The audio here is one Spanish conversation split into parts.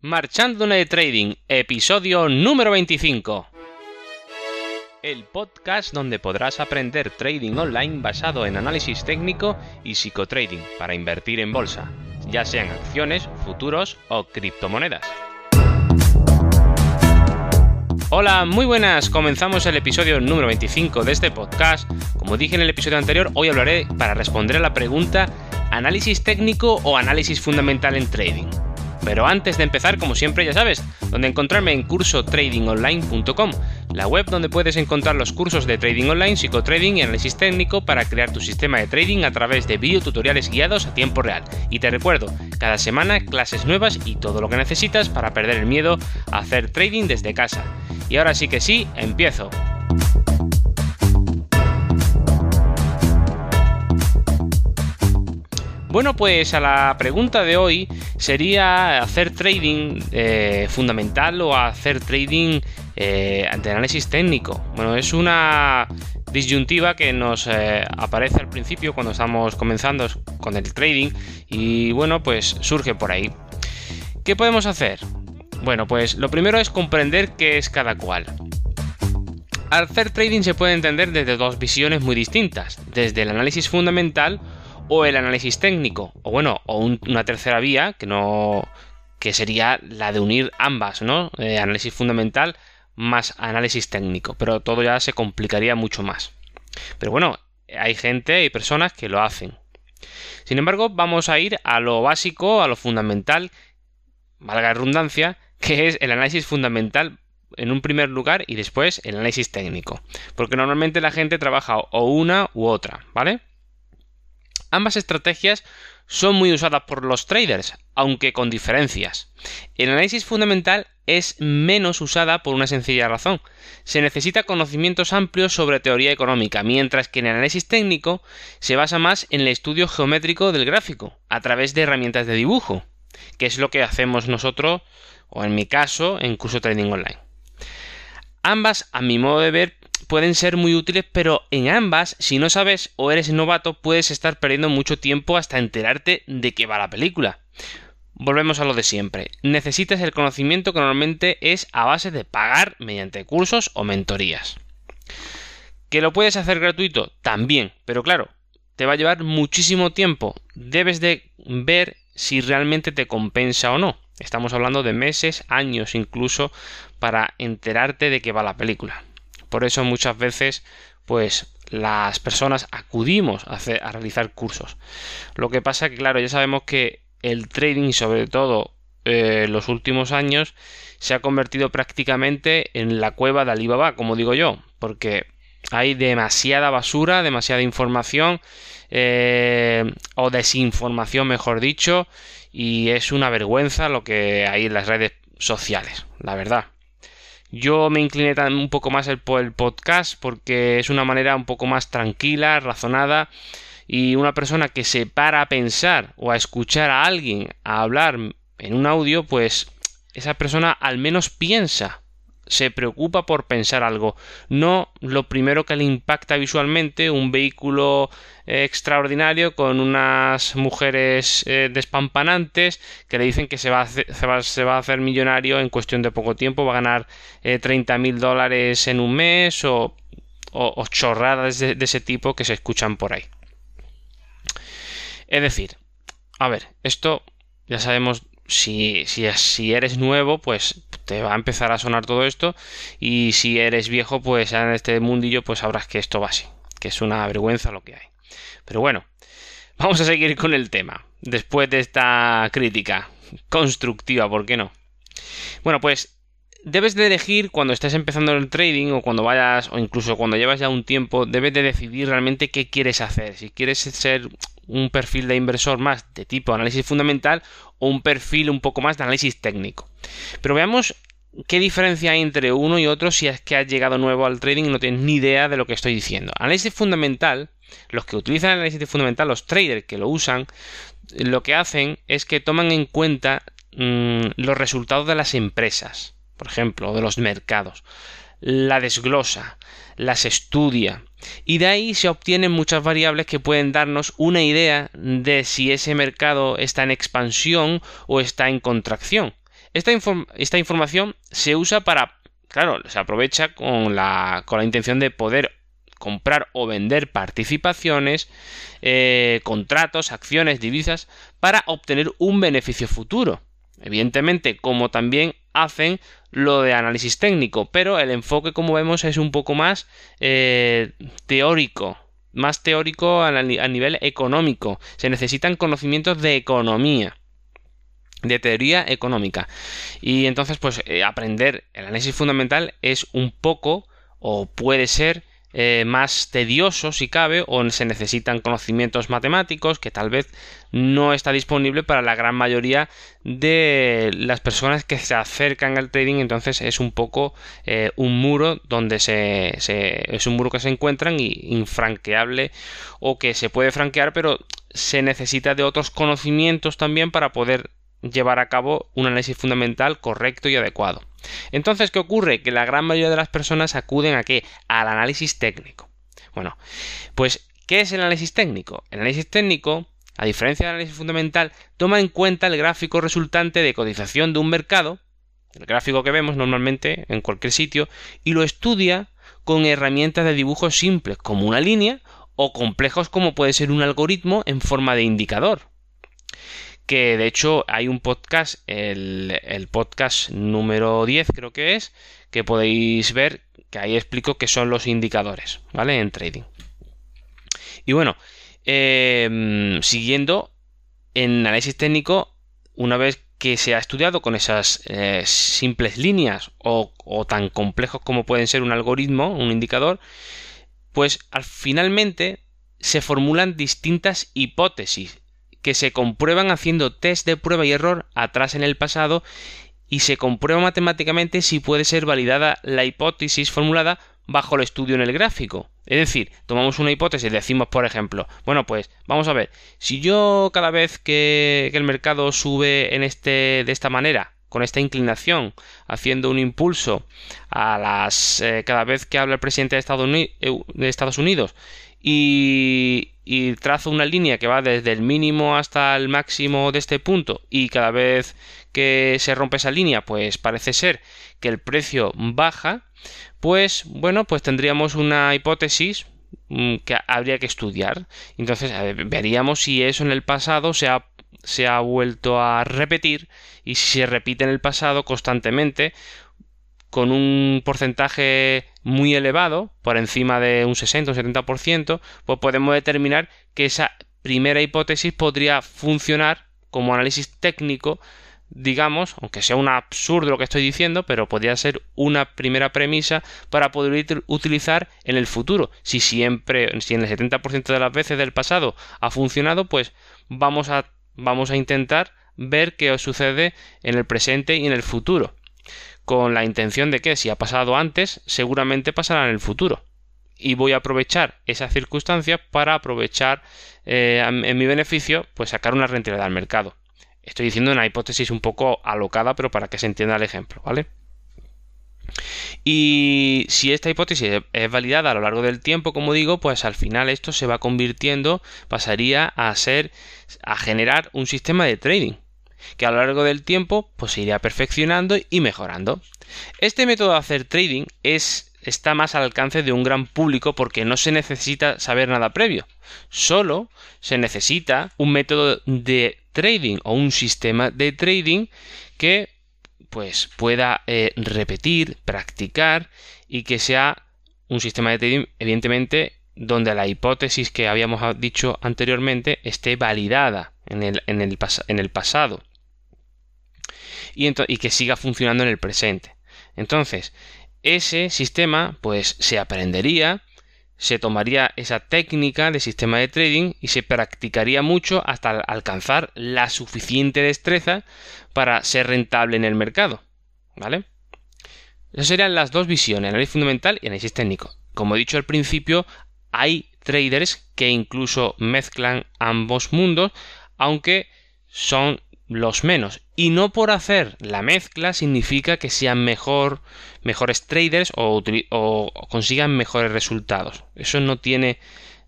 Marchando de Trading, episodio número 25. El podcast donde podrás aprender trading online basado en análisis técnico y psicotrading para invertir en bolsa, ya sean acciones, futuros o criptomonedas. Hola, muy buenas. Comenzamos el episodio número 25 de este podcast. Como dije en el episodio anterior, hoy hablaré para responder a la pregunta ¿análisis técnico o análisis fundamental en trading? Pero antes de empezar, como siempre ya sabes, donde encontrarme en cursotradingonline.com, la web donde puedes encontrar los cursos de trading online, psicotrading y análisis técnico para crear tu sistema de trading a través de videotutoriales guiados a tiempo real. Y te recuerdo, cada semana clases nuevas y todo lo que necesitas para perder el miedo a hacer trading desde casa. Y ahora sí que sí, empiezo. Bueno, pues a la pregunta de hoy sería hacer trading eh, fundamental o hacer trading eh, análisis técnico. Bueno, es una disyuntiva que nos eh, aparece al principio cuando estamos comenzando con el trading y bueno, pues surge por ahí. ¿Qué podemos hacer? Bueno, pues lo primero es comprender qué es cada cual. Al hacer trading se puede entender desde dos visiones muy distintas, desde el análisis fundamental o el análisis técnico, o bueno, o una tercera vía que no que sería la de unir ambas, ¿no? Eh, análisis fundamental más análisis técnico, pero todo ya se complicaría mucho más. Pero bueno, hay gente, hay personas que lo hacen. Sin embargo, vamos a ir a lo básico, a lo fundamental, valga redundancia, que es el análisis fundamental en un primer lugar y después el análisis técnico. Porque normalmente la gente trabaja o una u otra, ¿vale? Ambas estrategias son muy usadas por los traders, aunque con diferencias. El análisis fundamental es menos usada por una sencilla razón. Se necesita conocimientos amplios sobre teoría económica, mientras que en el análisis técnico se basa más en el estudio geométrico del gráfico, a través de herramientas de dibujo, que es lo que hacemos nosotros, o en mi caso, en curso trading online. Ambas, a mi modo de ver, pueden ser muy útiles, pero en ambas, si no sabes o eres novato, puedes estar perdiendo mucho tiempo hasta enterarte de qué va la película. Volvemos a lo de siempre. Necesitas el conocimiento que normalmente es a base de pagar mediante cursos o mentorías. ¿Que lo puedes hacer gratuito? También, pero claro, te va a llevar muchísimo tiempo. Debes de ver si realmente te compensa o no. Estamos hablando de meses, años incluso, para enterarte de qué va la película. Por eso muchas veces, pues las personas acudimos a, realizar cursos. Lo que pasa que, claro, ya sabemos que el trading sobre todo eh, los últimos años se ha convertido prácticamente en la cueva de Alibaba, como digo yo, porque hay demasiada basura, demasiada información eh, o desinformación, mejor dicho, y es una vergüenza lo que hay en las redes sociales, la verdad. Yo me incliné un poco más por el podcast porque es una manera un poco más tranquila, razonada y una persona que se para a pensar o a escuchar a alguien a hablar en un audio, pues esa persona al menos piensa se preocupa por pensar algo, no lo primero que le impacta visualmente, un vehículo eh, extraordinario con unas mujeres eh, despampanantes que le dicen que se va, a hacer, va, a hacer millonario en cuestión de poco tiempo, va a ganar eh, 30 mil dólares en un mes o, chorradas de ese tipo que se escuchan por ahí. Es decir, a ver, esto ya sabemos si, si, si, eres nuevo, pues te va a empezar a sonar todo esto. Y si eres viejo, pues en este mundillo, pues sabrás que esto va así. Que es una vergüenza lo que hay. Pero bueno, vamos a seguir con el tema. Después de esta crítica constructiva, ¿por qué no? Bueno, pues debes de elegir cuando estés empezando el trading o cuando vayas o incluso cuando llevas ya un tiempo, debes de decidir realmente qué quieres hacer. Si quieres ser un perfil de inversor más de tipo análisis fundamental o un perfil un poco más de análisis técnico. Pero veamos qué diferencia hay entre uno y otro si es que has llegado nuevo al trading y no tienes ni idea de lo que estoy diciendo. Análisis fundamental, los que utilizan el análisis fundamental, los traders que lo usan, lo que hacen es que toman en cuenta mm, los resultados de las empresas, por ejemplo, de los mercados. La desglosa, las estudia, y de ahí se obtienen muchas variables que pueden darnos una idea de si ese mercado está en expansión o está en contracción. Esta, información se usa para, claro, se aprovecha con la, con la intención de poder comprar o vender participaciones, eh, contratos, acciones, divisas, para obtener un beneficio futuro. Evidentemente, como también hacen lo de análisis técnico, pero el enfoque, como vemos, es un poco más eh, teórico, más teórico a, nivel económico. Se necesitan conocimientos de economía de teoría económica y entonces pues eh, aprender el análisis fundamental es un poco o puede ser eh, más tedioso si cabe o se necesitan conocimientos matemáticos que tal vez no está disponible para la gran mayoría de las personas que se acercan al trading. Entonces es un poco eh, un muro donde se, es un muro que se encuentran y infranqueable o que se puede franquear pero se necesita de otros conocimientos también para poder llevar a cabo un análisis fundamental correcto y adecuado. Entonces, ¿qué ocurre? Que la gran mayoría de las personas acuden a qué? Al análisis técnico. Bueno, pues, ¿qué es el análisis técnico? El análisis técnico, a diferencia del análisis fundamental, toma en cuenta el gráfico resultante de cotización de un mercado, el gráfico que vemos normalmente en cualquier sitio, y lo estudia con herramientas de dibujo simples, como una línea, o complejos como puede ser un algoritmo en forma de indicador que de hecho hay un podcast, el, podcast número 10 creo que es, que podéis ver que ahí explico qué son los indicadores, ¿vale? En trading. Y bueno, em, siguiendo en análisis técnico, una vez que se ha estudiado con esas eh, simples líneas o, o, tan complejos como pueden ser un algoritmo, un indicador, pues al, finalmente se formulan distintas hipótesis que se comprueban haciendo test de prueba y error atrás en el pasado y se comprueba matemáticamente si puede ser validada la hipótesis formulada bajo el estudio en el gráfico. Es decir, tomamos una hipótesis decimos, por ejemplo, bueno, pues vamos a ver, si yo cada vez que, el mercado sube en este, de esta manera, con esta inclinación, haciendo un impulso a las eh, cada vez que habla el presidente de Estados, de Estados Unidos y, trazo una línea que va desde el mínimo hasta el máximo de este punto y cada vez que se rompe esa línea pues parece ser que el precio baja pues bueno pues tendríamos una hipótesis mm, que habría que estudiar. Entonces veríamos si eso en el pasado se ha, se ha vuelto a repetir y si se repite en el pasado constantemente con un porcentaje muy elevado, por encima de un 60 o 70%, pues podemos determinar que esa primera hipótesis podría funcionar como análisis técnico, digamos, aunque sea un absurdo lo que estoy diciendo, pero podría ser una primera premisa para poder utilizar en el futuro. Si siempre, si en el 70% de las veces del pasado ha funcionado, pues vamos a, vamos a intentar ver qué sucede en el presente y en el futuro con la intención de que si ha pasado antes, seguramente pasará en el futuro. Y voy a aprovechar esas circunstancias para aprovechar eh, en mi beneficio, pues sacar una rentabilidad al mercado. Estoy diciendo una hipótesis un poco alocada, pero para que se entienda el ejemplo, ¿vale? Y si esta hipótesis es validada a lo largo del tiempo, como digo, pues al final esto se va convirtiendo, pasaría a ser, a generar un sistema de trading que a lo largo del tiempo pues se irá perfeccionando y mejorando. Este método de hacer trading es, está más al alcance de un gran público porque no se necesita saber nada previo, solo se necesita un método de trading o un sistema de trading que pues pueda eh, repetir, practicar y que sea un sistema de trading evidentemente donde la hipótesis que habíamos dicho anteriormente esté validada en el, en el, en el pasado y, que siga funcionando en el presente. Entonces, ese sistema pues se aprendería, se tomaría esa técnica de sistema de trading y se practicaría mucho hasta alcanzar la suficiente destreza para ser rentable en el mercado. ¿Vale? Esas serían las dos visiones, análisis fundamental y análisis técnico. Como he dicho al principio, hay traders que incluso mezclan ambos mundos, aunque son los menos. Y no por hacer la mezcla significa que sean mejor, mejores traders o, consigan mejores resultados. Eso no tiene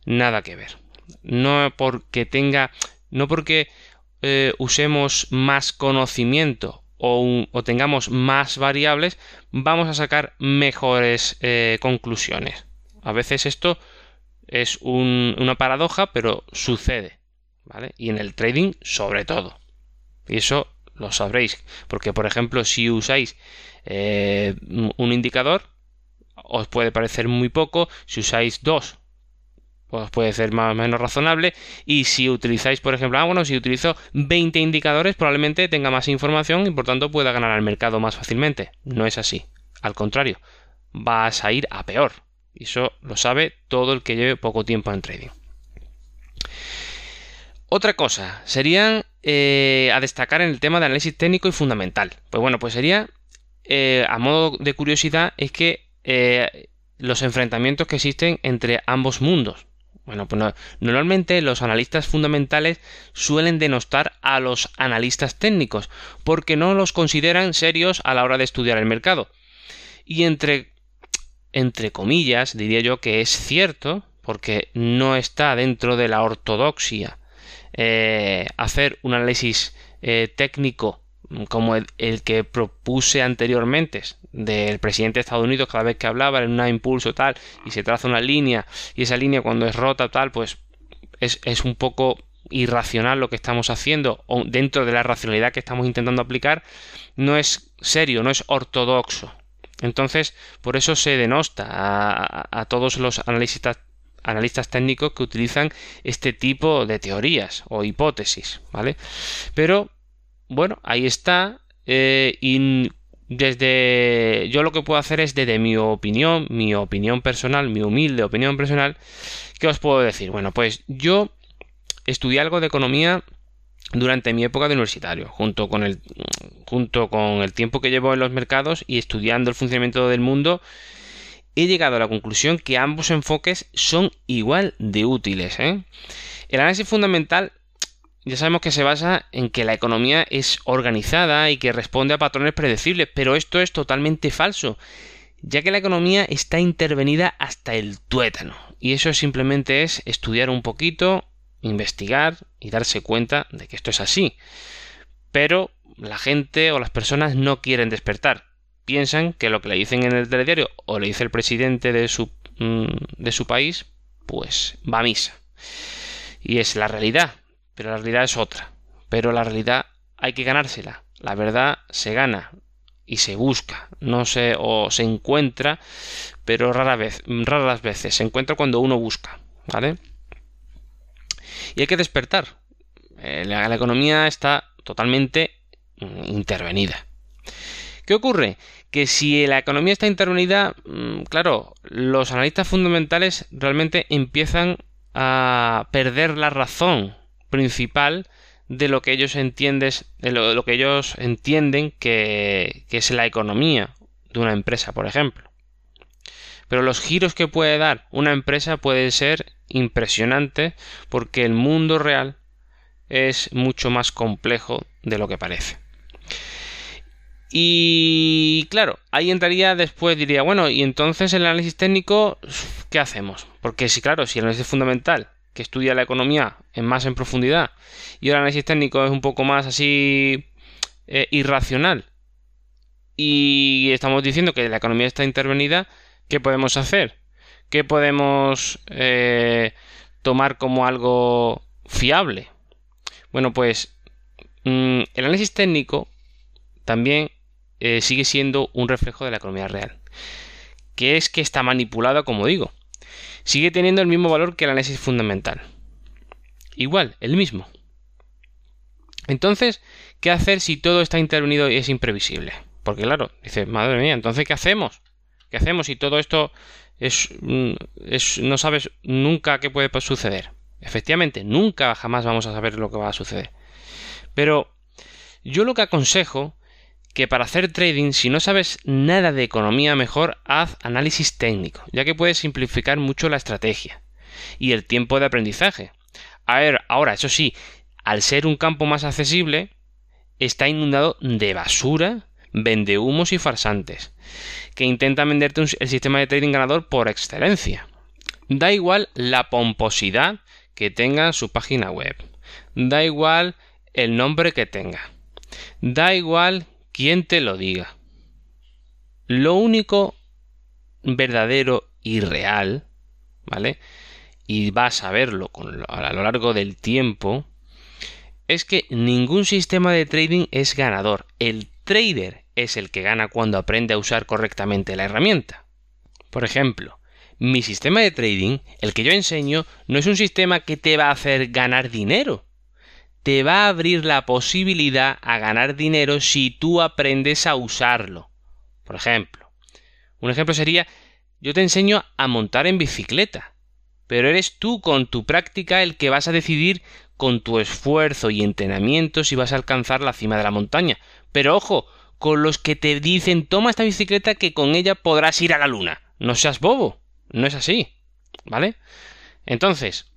nada que ver. No porque tenga. No porque eh, usemos más conocimiento o, tengamos más variables, vamos a sacar mejores eh, conclusiones. A veces esto es una paradoja, pero sucede. ¿vale? Y en el trading, sobre todo. Y eso lo sabréis. Porque, por ejemplo, si usáis eh, un indicador, os puede parecer muy poco. Si usáis dos, pues puede ser más o menos razonable. Y si utilizáis, por ejemplo, ah, bueno, si utilizo 20 indicadores, probablemente tenga más información y por tanto pueda ganar al mercado más fácilmente. No es así. Al contrario, vas a ir a peor. Y eso lo sabe todo el que lleve poco tiempo en trading. Otra cosa, serían eh, a destacar en el tema de análisis técnico y fundamental. Pues bueno, pues sería, eh, a modo de curiosidad, es que eh, los enfrentamientos que existen entre ambos mundos. Bueno, pues normalmente los analistas fundamentales suelen denostar a los analistas técnicos porque no los consideran serios a la hora de estudiar el mercado. Y entre, entre comillas, diría yo que es cierto, porque no está dentro de la ortodoxia eh, hacer un análisis eh, técnico como el, que propuse anteriormente del presidente de Estados Unidos cada vez que hablaba en un impulso tal y se traza una línea y esa línea cuando es rota tal pues es, es un poco irracional lo que estamos haciendo o dentro de la racionalidad que estamos intentando aplicar no es serio, no es ortodoxo. Entonces, por eso se denosta a, a todos los analistas analistas técnicos que utilizan este tipo de teorías o hipótesis, ¿vale? Pero, bueno, ahí está. Eh, y desde yo lo que puedo hacer es desde mi opinión, mi opinión personal, mi humilde opinión personal, ¿qué os puedo decir? Bueno, pues yo estudié algo de economía durante mi época de universitario, junto con el junto con el tiempo que llevo en los mercados y estudiando el funcionamiento del mundo he llegado a la conclusión que ambos enfoques son igual de útiles. ¿eh? El análisis fundamental ya sabemos que se basa en que la economía es organizada y que responde a patrones predecibles, pero esto es totalmente falso, ya que la economía está intervenida hasta el tuétano. Y eso simplemente es estudiar un poquito, investigar y darse cuenta de que esto es así. Pero la gente o las personas no quieren despertar piensan que lo que le dicen en el telediario o le dice el presidente de su, mm, de su país, pues va a misa. Y es la realidad, pero la realidad es otra. Pero la realidad hay que ganársela. La verdad se gana y se busca, no se o se encuentra, pero rara vez, raras veces se encuentra cuando uno busca, ¿vale? Y hay que despertar. Eh, la economía está totalmente mm, intervenida. ¿Qué ocurre? que si la economía está intervenida, mm, claro, los analistas fundamentales realmente empiezan a perder la razón principal de lo que ellos entienden, de lo, que ellos entienden que, que es la economía de una empresa, por ejemplo. Pero los giros que puede dar una empresa pueden ser impresionantes porque el mundo real es mucho más complejo de lo que parece. Y claro, ahí entraría después, diría, bueno, y entonces el análisis técnico, ¿qué hacemos? Porque si, claro, si el análisis fundamental, que estudia la economía en más en profundidad, y el análisis técnico es un poco más así eh, irracional, y estamos diciendo que la economía está intervenida, ¿qué podemos hacer? ¿Qué podemos eh, tomar como algo fiable? Bueno, pues mm, el análisis técnico también eh, sigue siendo un reflejo de la economía real. Que es que está manipulada, como digo. Sigue teniendo el mismo valor que el análisis fundamental. Igual, el mismo. Entonces, ¿qué hacer si todo está intervenido y es imprevisible? Porque claro, dice, madre mía, entonces ¿qué hacemos? ¿Qué hacemos si todo esto es, mm, es no sabes nunca qué puede suceder? Efectivamente, nunca jamás vamos a saber lo que va a suceder. Pero yo lo que aconsejo que para hacer trading, si no sabes nada de economía, mejor haz análisis técnico, ya que puede simplificar mucho la estrategia y el tiempo de aprendizaje. A ver, ahora, eso sí, al ser un campo más accesible, está inundado de basura, vendehumos y farsantes, que intentan venderte el sistema de trading ganador por excelencia. Da igual la pomposidad que tenga su página web, da igual el nombre que tenga, da igual quien te lo diga. Lo único verdadero y real, ¿vale? Y vas a verlo a lo largo del tiempo, es que ningún sistema de trading es ganador. El trader es el que gana cuando aprende a usar correctamente la herramienta. Por ejemplo, mi sistema de trading, el que yo enseño, no es un sistema que te va a hacer ganar dinero. Te va a abrir la posibilidad a ganar dinero si tú aprendes a usarlo. Por ejemplo, un ejemplo sería, yo te enseño a montar en bicicleta, pero eres tú con tu práctica el que vas a decidir con tu esfuerzo y entrenamiento si vas a alcanzar la cima de la montaña. Pero ojo, con los que te dicen toma esta bicicleta que con ella podrás ir a la luna. No seas bobo, no es así, ¿vale? Entonces,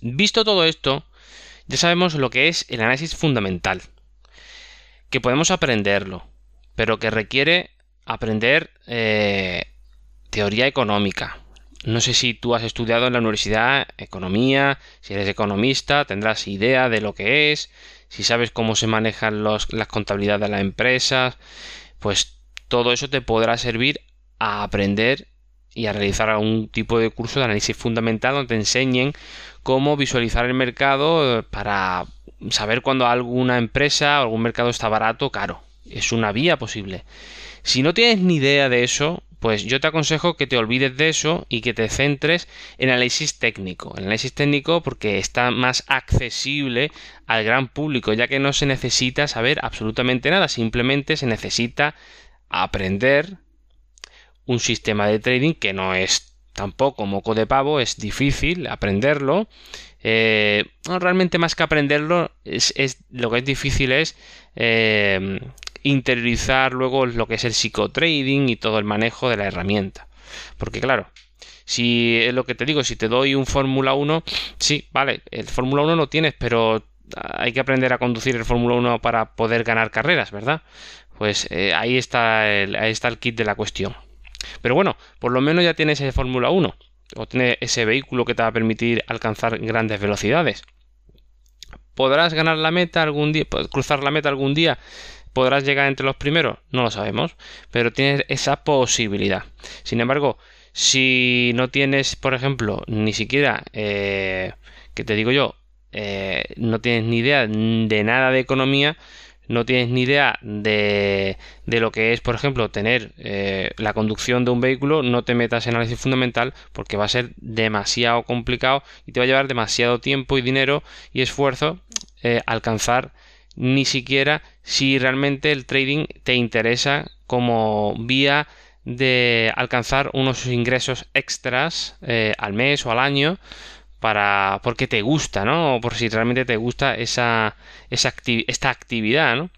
visto todo esto, ya sabemos lo que es el análisis fundamental, que podemos aprenderlo, pero que requiere aprender eh, teoría económica. No sé si tú has estudiado en la universidad economía, si eres economista, tendrás idea de lo que es, si sabes cómo se manejan las contabilidades de las empresas, pues todo eso te podrá servir a aprender y a realizar algún tipo de curso de análisis fundamental donde te enseñen cómo visualizar el mercado eh, para saber cuándo alguna empresa o algún mercado está barato o caro. Es una vía posible. Si no tienes ni idea de eso, pues yo te aconsejo que te olvides de eso y que te centres en análisis técnico. El análisis técnico porque está más accesible al gran público, ya que no se necesita saber absolutamente nada, simplemente se necesita aprender un sistema de trading que no es tampoco moco de pavo, es difícil aprenderlo. Eh, realmente más que aprenderlo, es, lo que es difícil es eh, interiorizar luego lo que es el psicotrading y todo el manejo de la herramienta. Porque claro, si es lo que te digo, si te doy un Fórmula 1, sí, vale, el Fórmula 1 lo tienes, pero hay que aprender a conducir el Fórmula 1 para poder ganar carreras, ¿verdad? Pues eh, ahí, está el, ahí está el kit de la cuestión. Pero bueno, por lo menos ya tienes ese Fórmula 1 o tienes ese vehículo que te va a permitir alcanzar grandes velocidades. ¿Podrás ganar la meta algún día, cruzar la meta algún día ¿Podrás llegar entre los primeros? No lo sabemos, pero tienes esa posibilidad. Sin embargo, si no tienes, por ejemplo, ni siquiera, eh, que te digo yo, eh, no tienes ni idea de nada de economía, no tienes ni idea de, de lo que es, por ejemplo, tener eh, la conducción de un vehículo, no te metas en análisis fundamental porque va a ser demasiado complicado y te va a llevar demasiado tiempo y dinero y esfuerzo alcanzar ni siquiera si realmente el trading te interesa como vía de alcanzar unos ingresos extras eh, al mes o al año para porque te gusta, ¿no? O por si realmente te gusta esa, esa esta actividad, ¿no?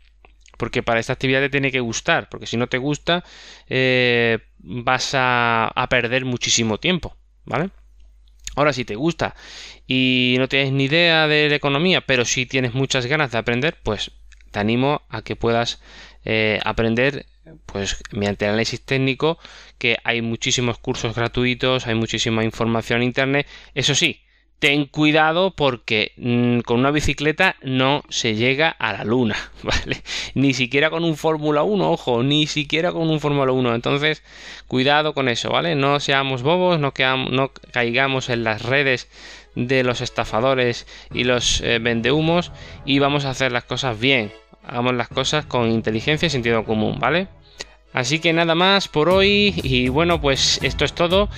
Porque para esta actividad te tiene que gustar, porque si no te gusta eh, vas a, a perder muchísimo tiempo, ¿vale? Ahora, si te gusta y no tienes ni idea de la economía, pero si tienes muchas ganas de aprender, pues te animo a que puedas eh, aprender pues mediante el análisis técnico que hay muchísimos cursos gratuitos hay muchísima información en internet eso sí ten cuidado porque mm, con una bicicleta no se llega a la luna, ¿vale? Ni siquiera con un Fórmula 1, ojo, ni siquiera con un Fórmula 1. Entonces, cuidado con eso, ¿vale? No seamos bobos, no, caigamos en las redes de los estafadores y los eh, vendehumos y vamos a hacer las cosas bien. Hagamos las cosas con inteligencia y sentido común, ¿vale? Así que nada más por hoy y bueno pues esto es todo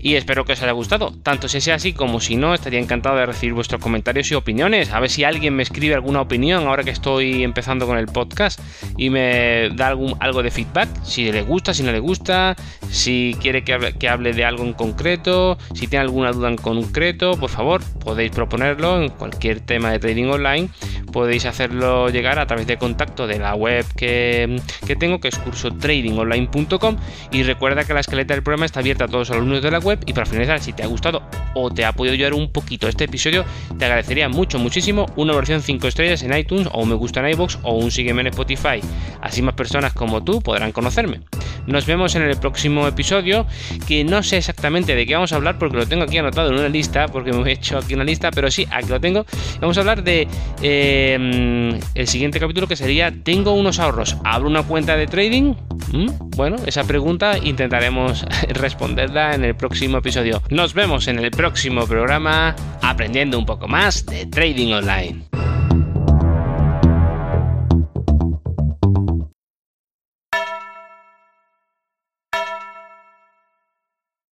y espero que os haya gustado. Tanto si sea así como si no, estaría encantado de recibir vuestros comentarios y opiniones. A ver si alguien me escribe alguna opinión ahora que estoy empezando con el podcast y me da algún, algo de feedback. Si le gusta, si no le gusta, si quiere que hable, que hable de algo en concreto, si tiene alguna duda en concreto, por favor podéis proponerlo en cualquier tema de trading online. Podéis hacerlo llegar a través de contacto de la web que, que tengo que es curso trading online.com y recuerda que la escaleta del programa está abierta a todos los alumnos de la web y para finalizar, si te ha gustado o te ha podido ayudar un poquito este episodio, te agradecería mucho, muchísimo una versión 5 estrellas en iTunes o un me gusta en iBox o un sígueme en Spotify. Así más personas como tú podrán conocerme. Nos vemos en el próximo episodio, que no sé exactamente de qué vamos a hablar porque lo tengo aquí anotado en una lista, porque me he hecho aquí una lista, pero sí, aquí lo tengo. Vamos a hablar de eh, el siguiente capítulo que sería, ¿tengo unos ahorros? ¿Abro una cuenta de trading? ¿Mm? Bueno, esa pregunta intentaremos responderla en el próximo episodio. Nos vemos en el próximo programa aprendiendo un poco más de trading online.